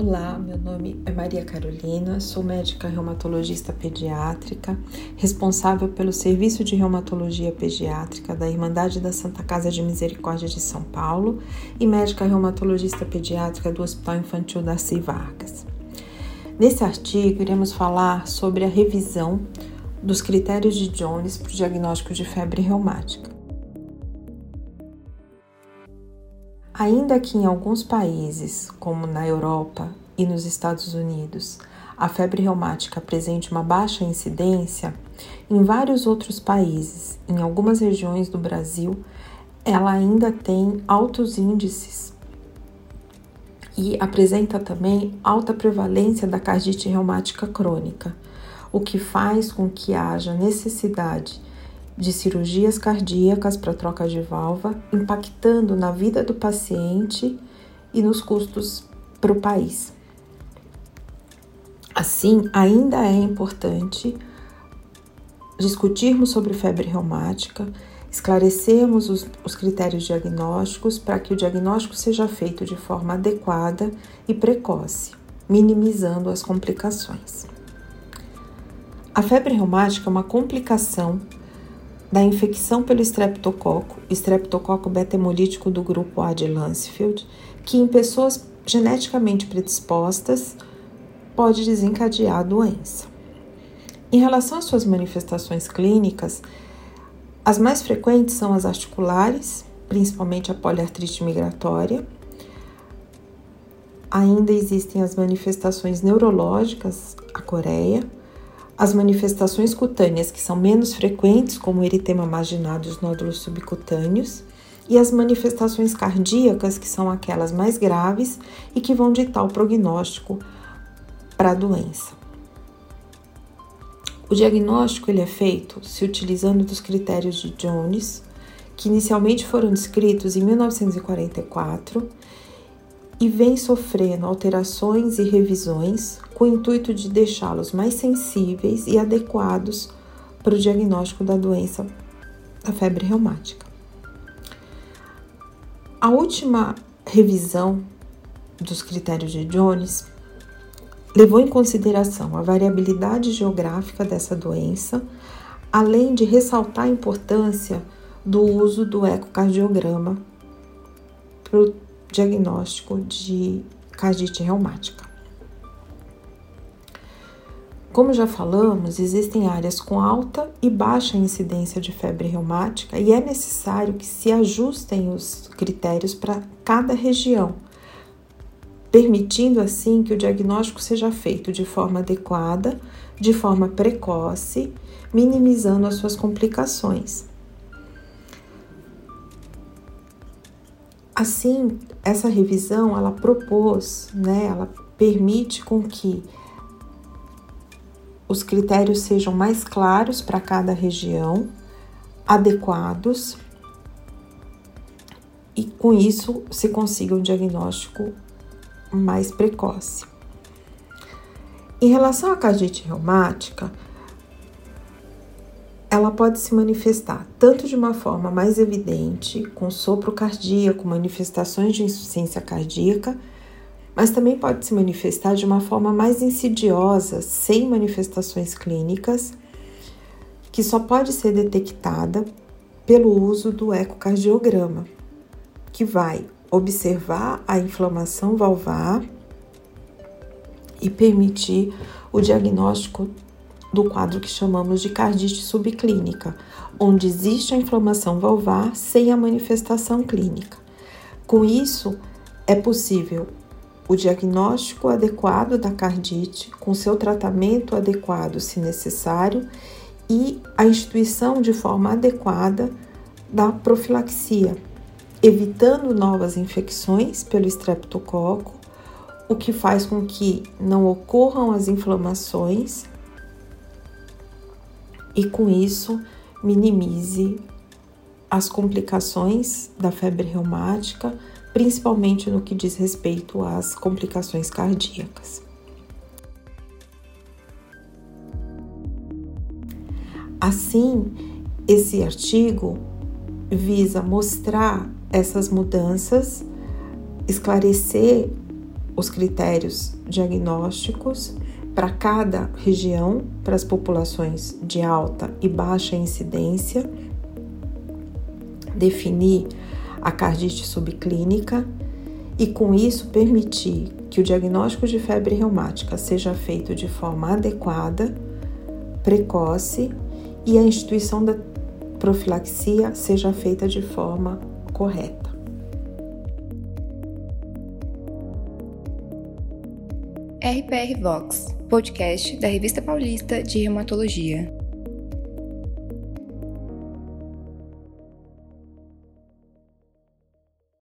Olá, meu nome é Maria Carolina, sou médica reumatologista pediátrica, responsável pelo Serviço de Reumatologia Pediátrica da Irmandade da Santa Casa de Misericórdia de São Paulo e médica reumatologista pediátrica do Hospital Infantil Darcy Vargas. Nesse artigo, iremos falar sobre a revisão dos critérios de Jones para o diagnóstico de febre reumática. Ainda que em alguns países, como na Europa e nos Estados Unidos, a febre reumática apresente uma baixa incidência, em vários outros países, em algumas regiões do Brasil, ela ainda tem altos índices e apresenta também alta prevalência da cardite reumática crônica, o que faz com que haja necessidade de cirurgias cardíacas para troca de válvula, impactando na vida do paciente e nos custos para o país. Assim, ainda é importante discutirmos sobre febre reumática, esclarecermos os, os critérios diagnósticos para que o diagnóstico seja feito de forma adequada e precoce, minimizando as complicações. A febre reumática é uma complicação da infecção pelo estreptococo, estreptococo beta-hemolítico do grupo A de Lansfield, que em pessoas geneticamente predispostas pode desencadear a doença. Em relação às suas manifestações clínicas, as mais frequentes são as articulares, principalmente a poliartrite migratória. Ainda existem as manifestações neurológicas, a coreia, as manifestações cutâneas, que são menos frequentes, como eritema marginado e os nódulos subcutâneos, e as manifestações cardíacas, que são aquelas mais graves e que vão ditar o prognóstico para a doença. O diagnóstico ele é feito se utilizando dos critérios de Jones, que inicialmente foram descritos em 1944 e vem sofrendo alterações e revisões com o intuito de deixá-los mais sensíveis e adequados para o diagnóstico da doença da febre reumática. A última revisão dos critérios de Jones levou em consideração a variabilidade geográfica dessa doença, além de ressaltar a importância do uso do ecocardiograma diagnóstico de cardite reumática. Como já falamos, existem áreas com alta e baixa incidência de febre reumática e é necessário que se ajustem os critérios para cada região, permitindo assim que o diagnóstico seja feito de forma adequada, de forma precoce, minimizando as suas complicações. Assim, essa revisão ela propôs, né, ela permite com que os critérios sejam mais claros para cada região, adequados e com isso se consiga um diagnóstico mais precoce. Em relação à cardite reumática, ela pode se manifestar tanto de uma forma mais evidente, com sopro cardíaco, manifestações de insuficiência cardíaca, mas também pode se manifestar de uma forma mais insidiosa, sem manifestações clínicas, que só pode ser detectada pelo uso do ecocardiograma, que vai observar a inflamação valvar e permitir o diagnóstico do quadro que chamamos de cardite subclínica, onde existe a inflamação valvar sem a manifestação clínica. Com isso, é possível o diagnóstico adequado da cardite, com seu tratamento adequado, se necessário, e a instituição de forma adequada da profilaxia, evitando novas infecções pelo estreptococo, o que faz com que não ocorram as inflamações e com isso minimize as complicações da febre reumática, principalmente no que diz respeito às complicações cardíacas. Assim, esse artigo visa mostrar essas mudanças, esclarecer os critérios diagnósticos para cada região, para as populações de alta e baixa incidência, definir a cardite subclínica e, com isso, permitir que o diagnóstico de febre reumática seja feito de forma adequada, precoce e a instituição da profilaxia seja feita de forma correta. RPR Vox, podcast da Revista Paulista de Reumatologia.